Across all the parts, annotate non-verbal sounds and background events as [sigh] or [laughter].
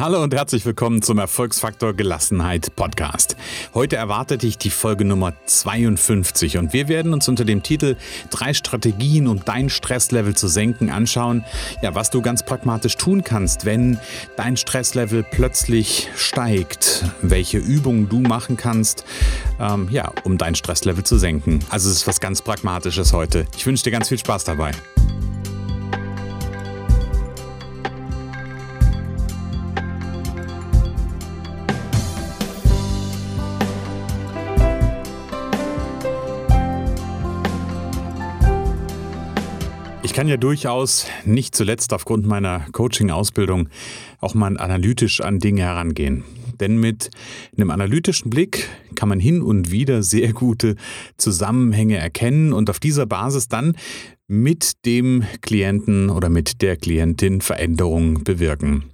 Hallo und herzlich willkommen zum Erfolgsfaktor Gelassenheit Podcast. Heute erwartet dich die Folge Nummer 52 und wir werden uns unter dem Titel Drei Strategien, um dein Stresslevel zu senken, anschauen, ja, was du ganz pragmatisch tun kannst, wenn dein Stresslevel plötzlich steigt, welche Übungen du machen kannst, ähm, ja, um dein Stresslevel zu senken. Also es ist was ganz Pragmatisches heute. Ich wünsche dir ganz viel Spaß dabei. Kann ja durchaus, nicht zuletzt aufgrund meiner Coaching-Ausbildung, auch mal analytisch an Dinge herangehen. Denn mit einem analytischen Blick kann man hin und wieder sehr gute Zusammenhänge erkennen und auf dieser Basis dann mit dem Klienten oder mit der Klientin Veränderungen bewirken.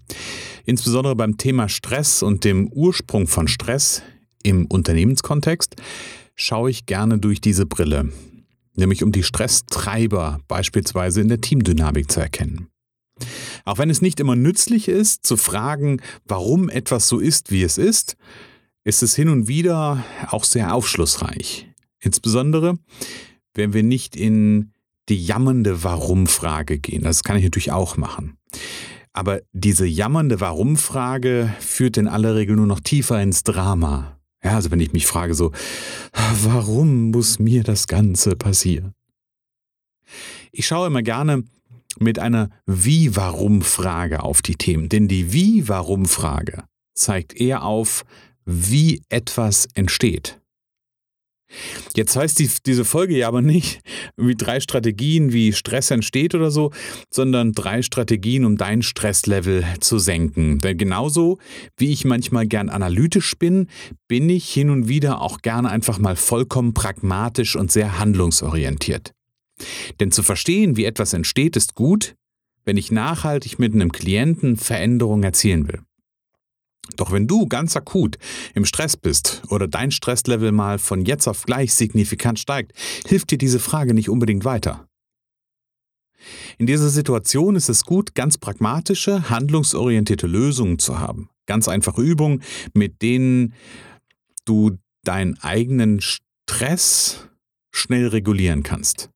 Insbesondere beim Thema Stress und dem Ursprung von Stress im Unternehmenskontext schaue ich gerne durch diese Brille nämlich um die Stresstreiber beispielsweise in der Teamdynamik zu erkennen. Auch wenn es nicht immer nützlich ist, zu fragen, warum etwas so ist, wie es ist, ist es hin und wieder auch sehr aufschlussreich. Insbesondere, wenn wir nicht in die jammernde Warum-Frage gehen. Das kann ich natürlich auch machen. Aber diese jammernde Warum-Frage führt in aller Regel nur noch tiefer ins Drama. Ja, also wenn ich mich frage so, warum muss mir das Ganze passieren? Ich schaue immer gerne mit einer Wie-Warum-Frage auf die Themen, denn die Wie-Warum-Frage zeigt eher auf, wie etwas entsteht. Jetzt heißt die, diese Folge ja aber nicht wie drei Strategien, wie Stress entsteht oder so, sondern drei Strategien, um dein Stresslevel zu senken. Denn genauso wie ich manchmal gern analytisch bin, bin ich hin und wieder auch gerne einfach mal vollkommen pragmatisch und sehr handlungsorientiert. Denn zu verstehen, wie etwas entsteht, ist gut, wenn ich nachhaltig mit einem Klienten Veränderungen erzielen will. Doch wenn du ganz akut im Stress bist oder dein Stresslevel mal von jetzt auf gleich signifikant steigt, hilft dir diese Frage nicht unbedingt weiter. In dieser Situation ist es gut, ganz pragmatische, handlungsorientierte Lösungen zu haben. Ganz einfache Übungen, mit denen du deinen eigenen Stress schnell regulieren kannst.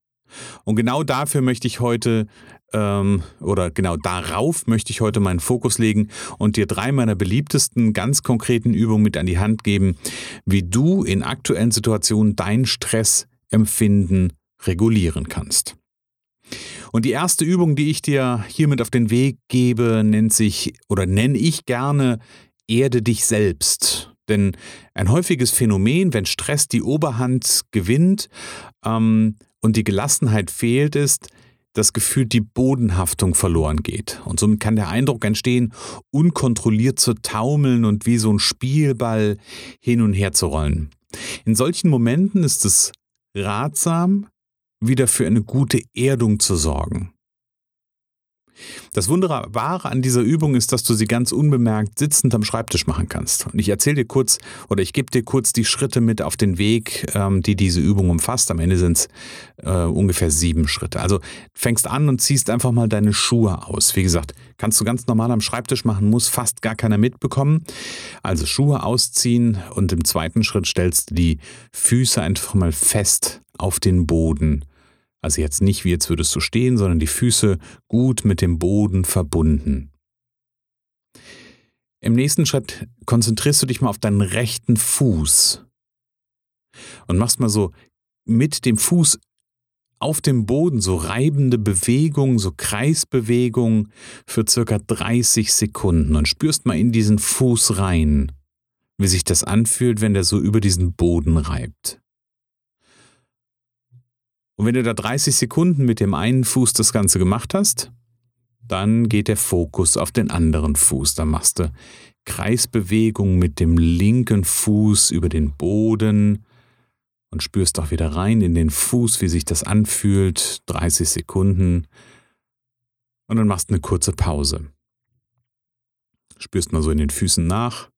Und genau dafür möchte ich heute ähm, oder genau darauf möchte ich heute meinen Fokus legen und dir drei meiner beliebtesten, ganz konkreten Übungen mit an die Hand geben, wie du in aktuellen Situationen dein Stressempfinden regulieren kannst. Und die erste Übung, die ich dir hiermit auf den Weg gebe, nennt sich oder nenne ich gerne Erde dich selbst. Denn ein häufiges Phänomen, wenn Stress die Oberhand gewinnt ähm, und die Gelassenheit fehlt, ist, das Gefühl, die Bodenhaftung verloren geht. Und somit kann der Eindruck entstehen, unkontrolliert zu taumeln und wie so ein Spielball hin und her zu rollen. In solchen Momenten ist es ratsam, wieder für eine gute Erdung zu sorgen. Das Wunderbare an dieser Übung ist, dass du sie ganz unbemerkt sitzend am Schreibtisch machen kannst. Und ich erzähle dir kurz oder ich gebe dir kurz die Schritte mit auf den Weg, ähm, die diese Übung umfasst. Am Ende sind es äh, ungefähr sieben Schritte. Also fängst an und ziehst einfach mal deine Schuhe aus. Wie gesagt, kannst du ganz normal am Schreibtisch machen, muss fast gar keiner mitbekommen. Also Schuhe ausziehen und im zweiten Schritt stellst du die Füße einfach mal fest auf den Boden also jetzt nicht wie jetzt würdest du stehen, sondern die Füße gut mit dem Boden verbunden. Im nächsten Schritt konzentrierst du dich mal auf deinen rechten Fuß und machst mal so mit dem Fuß auf dem Boden so reibende Bewegungen, so Kreisbewegungen für circa 30 Sekunden und spürst mal in diesen Fuß rein, wie sich das anfühlt, wenn der so über diesen Boden reibt. Und wenn du da 30 Sekunden mit dem einen Fuß das Ganze gemacht hast, dann geht der Fokus auf den anderen Fuß. Dann machst du Kreisbewegungen mit dem linken Fuß über den Boden und spürst auch wieder rein in den Fuß, wie sich das anfühlt. 30 Sekunden. Und dann machst du eine kurze Pause. Spürst mal so in den Füßen nach.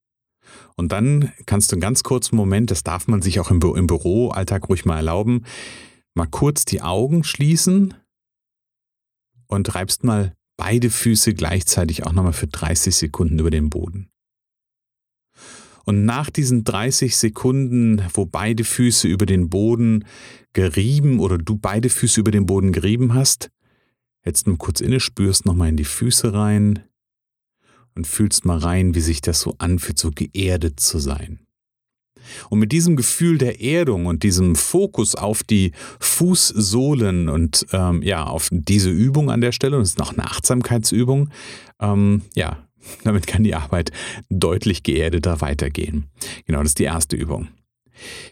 Und dann kannst du einen ganz kurzen Moment, das darf man sich auch im, Bü im Büroalltag ruhig mal erlauben, mal kurz die Augen schließen und reibst mal beide Füße gleichzeitig auch nochmal für 30 Sekunden über den Boden. Und nach diesen 30 Sekunden, wo beide Füße über den Boden gerieben oder du beide Füße über den Boden gerieben hast, hältst du kurz inne, spürst nochmal in die Füße rein und fühlst mal rein, wie sich das so anfühlt, so geerdet zu sein. Und mit diesem Gefühl der Erdung und diesem Fokus auf die Fußsohlen und ähm, ja, auf diese Übung an der Stelle, und es ist noch eine Achtsamkeitsübung, ähm, ja, [laughs] damit kann die Arbeit deutlich geerdeter weitergehen. Genau, das ist die erste Übung.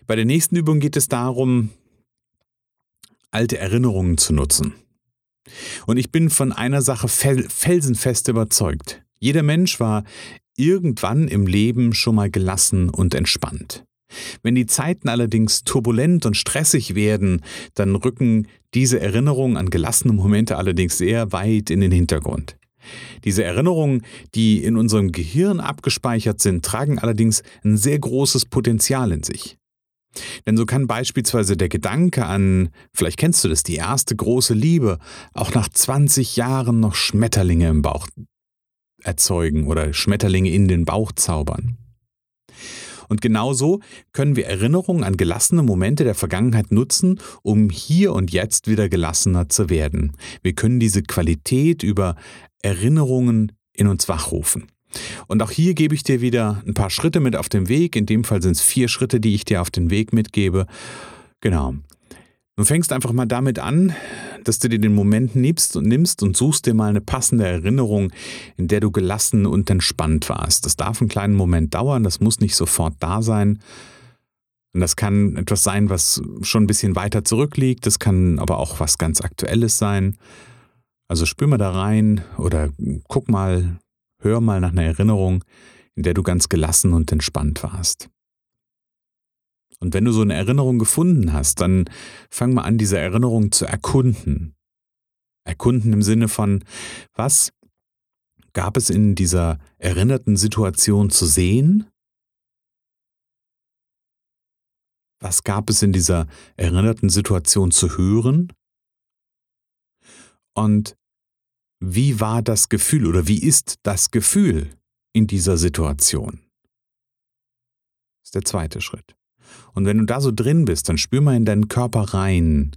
Bei der nächsten Übung geht es darum, alte Erinnerungen zu nutzen. Und ich bin von einer Sache felsenfest überzeugt. Jeder Mensch war irgendwann im Leben schon mal gelassen und entspannt. Wenn die Zeiten allerdings turbulent und stressig werden, dann rücken diese Erinnerungen an gelassene Momente allerdings sehr weit in den Hintergrund. Diese Erinnerungen, die in unserem Gehirn abgespeichert sind, tragen allerdings ein sehr großes Potenzial in sich. Denn so kann beispielsweise der Gedanke an, vielleicht kennst du das, die erste große Liebe, auch nach 20 Jahren noch Schmetterlinge im Bauch erzeugen oder Schmetterlinge in den Bauch zaubern. Und genauso können wir Erinnerungen an gelassene Momente der Vergangenheit nutzen, um hier und jetzt wieder gelassener zu werden. Wir können diese Qualität über Erinnerungen in uns wachrufen. Und auch hier gebe ich dir wieder ein paar Schritte mit auf den Weg. In dem Fall sind es vier Schritte, die ich dir auf den Weg mitgebe. Genau. Du fängst einfach mal damit an, dass du dir den Moment nimmst und nimmst und suchst dir mal eine passende Erinnerung, in der du gelassen und entspannt warst. Das darf einen kleinen Moment dauern, das muss nicht sofort da sein. Und das kann etwas sein, was schon ein bisschen weiter zurückliegt, das kann aber auch was ganz Aktuelles sein. Also spür mal da rein oder guck mal, hör mal nach einer Erinnerung, in der du ganz gelassen und entspannt warst. Und wenn du so eine Erinnerung gefunden hast, dann fang mal an, diese Erinnerung zu erkunden. Erkunden im Sinne von, was gab es in dieser erinnerten Situation zu sehen? Was gab es in dieser erinnerten Situation zu hören? Und wie war das Gefühl oder wie ist das Gefühl in dieser Situation? Das ist der zweite Schritt. Und wenn du da so drin bist, dann spür mal in deinen Körper rein.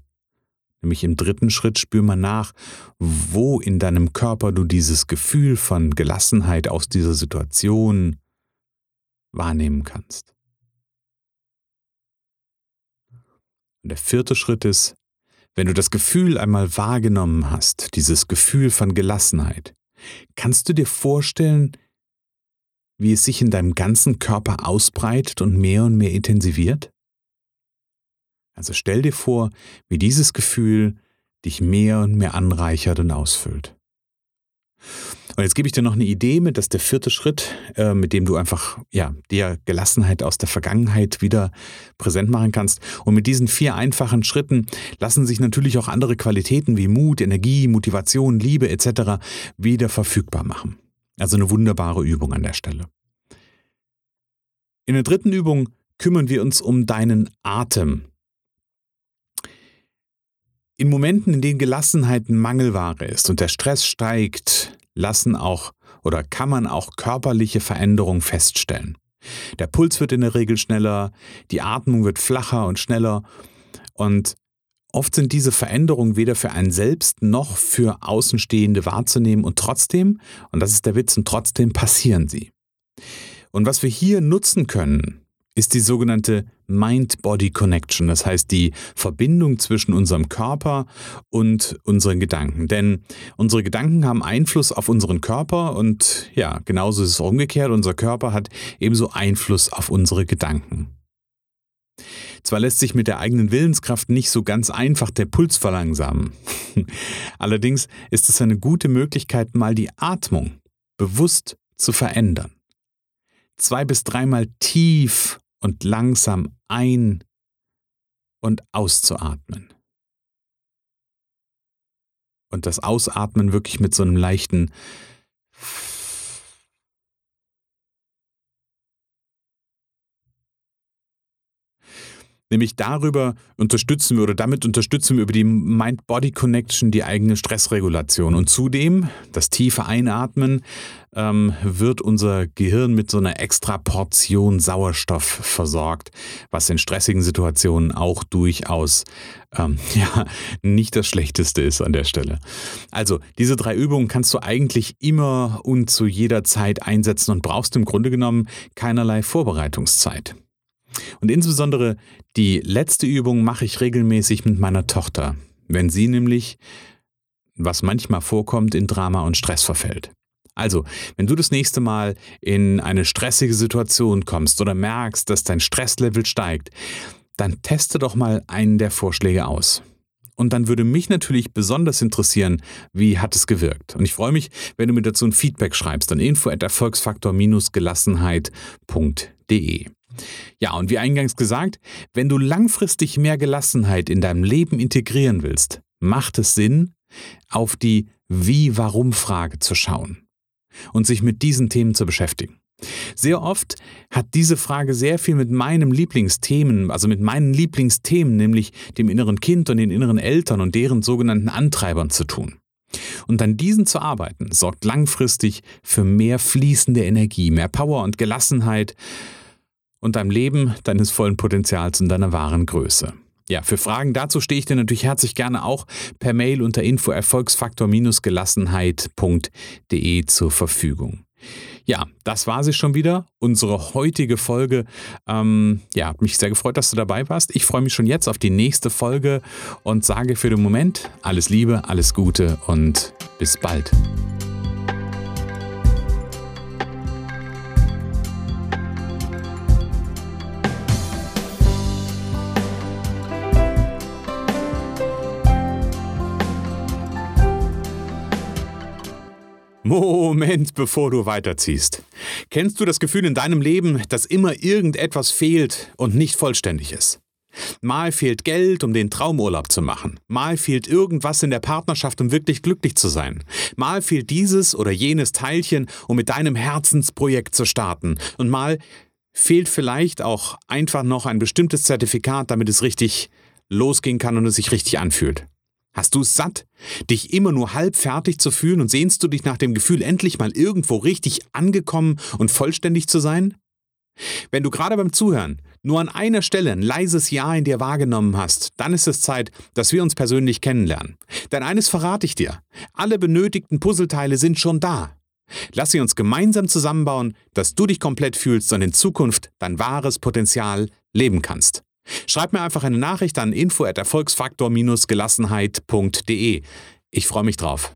Nämlich im dritten Schritt spür mal nach, wo in deinem Körper du dieses Gefühl von Gelassenheit aus dieser Situation wahrnehmen kannst. Und der vierte Schritt ist, wenn du das Gefühl einmal wahrgenommen hast, dieses Gefühl von Gelassenheit, kannst du dir vorstellen, wie es sich in deinem ganzen Körper ausbreitet und mehr und mehr intensiviert? Also stell dir vor, wie dieses Gefühl dich mehr und mehr anreichert und ausfüllt. Und jetzt gebe ich dir noch eine Idee mit, das ist der vierte Schritt, äh, mit dem du einfach ja, dir Gelassenheit aus der Vergangenheit wieder präsent machen kannst. Und mit diesen vier einfachen Schritten lassen sich natürlich auch andere Qualitäten wie Mut, Energie, Motivation, Liebe etc. wieder verfügbar machen. Also eine wunderbare Übung an der Stelle. In der dritten Übung kümmern wir uns um deinen Atem. In Momenten, in denen Gelassenheit Mangelware ist und der Stress steigt, lassen auch oder kann man auch körperliche Veränderungen feststellen. Der Puls wird in der Regel schneller, die Atmung wird flacher und schneller und oft sind diese Veränderungen weder für einen selbst noch für Außenstehende wahrzunehmen und trotzdem, und das ist der Witz, und trotzdem passieren sie. Und was wir hier nutzen können, ist die sogenannte Mind-Body-Connection, das heißt die Verbindung zwischen unserem Körper und unseren Gedanken. Denn unsere Gedanken haben Einfluss auf unseren Körper und ja, genauso ist es umgekehrt, unser Körper hat ebenso Einfluss auf unsere Gedanken. Zwar lässt sich mit der eigenen Willenskraft nicht so ganz einfach der Puls verlangsamen. [laughs] Allerdings ist es eine gute Möglichkeit, mal die Atmung bewusst zu verändern. Zwei bis dreimal tief und langsam ein- und auszuatmen. Und das Ausatmen wirklich mit so einem leichten Nämlich darüber unterstützen wir oder damit unterstützen wir über die Mind-Body-Connection die eigene Stressregulation. Und zudem das tiefe Einatmen ähm, wird unser Gehirn mit so einer extra Portion Sauerstoff versorgt, was in stressigen Situationen auch durchaus ähm, [laughs] ja, nicht das Schlechteste ist an der Stelle. Also, diese drei Übungen kannst du eigentlich immer und zu jeder Zeit einsetzen und brauchst im Grunde genommen keinerlei Vorbereitungszeit. Und insbesondere die letzte Übung mache ich regelmäßig mit meiner Tochter, wenn sie nämlich, was manchmal vorkommt, in Drama und Stress verfällt. Also, wenn du das nächste Mal in eine stressige Situation kommst oder merkst, dass dein Stresslevel steigt, dann teste doch mal einen der Vorschläge aus. Und dann würde mich natürlich besonders interessieren, wie hat es gewirkt. Und ich freue mich, wenn du mir dazu ein Feedback schreibst an info at erfolgsfaktor-gelassenheit.de. Ja, und wie eingangs gesagt, wenn du langfristig mehr Gelassenheit in deinem Leben integrieren willst, macht es Sinn, auf die Wie-Warum-Frage zu schauen und sich mit diesen Themen zu beschäftigen. Sehr oft hat diese Frage sehr viel mit meinem Lieblingsthemen, also mit meinen Lieblingsthemen, nämlich dem inneren Kind und den inneren Eltern und deren sogenannten Antreibern zu tun. Und an diesen zu arbeiten, sorgt langfristig für mehr fließende Energie, mehr Power und Gelassenheit und deinem Leben deines vollen Potenzials und deiner wahren Größe. Ja, für Fragen dazu stehe ich dir natürlich herzlich gerne auch per Mail unter info erfolgsfaktor-gelassenheit.de zur Verfügung. Ja, das war sie schon wieder, unsere heutige Folge. Ähm, ja, hat mich sehr gefreut, dass du dabei warst. Ich freue mich schon jetzt auf die nächste Folge und sage für den Moment alles Liebe, alles Gute und bis bald. Moment, bevor du weiterziehst. Kennst du das Gefühl in deinem Leben, dass immer irgendetwas fehlt und nicht vollständig ist? Mal fehlt Geld, um den Traumurlaub zu machen. Mal fehlt irgendwas in der Partnerschaft, um wirklich glücklich zu sein. Mal fehlt dieses oder jenes Teilchen, um mit deinem Herzensprojekt zu starten. Und mal fehlt vielleicht auch einfach noch ein bestimmtes Zertifikat, damit es richtig losgehen kann und es sich richtig anfühlt. Hast du es satt, dich immer nur halb fertig zu fühlen und sehnst du dich nach dem Gefühl, endlich mal irgendwo richtig angekommen und vollständig zu sein? Wenn du gerade beim Zuhören nur an einer Stelle ein leises Ja in dir wahrgenommen hast, dann ist es Zeit, dass wir uns persönlich kennenlernen. Denn eines verrate ich dir, alle benötigten Puzzleteile sind schon da. Lass sie uns gemeinsam zusammenbauen, dass du dich komplett fühlst und in Zukunft dein wahres Potenzial leben kannst. Schreib mir einfach eine Nachricht an info at erfolgsfaktor-gelassenheit.de. Ich freue mich drauf.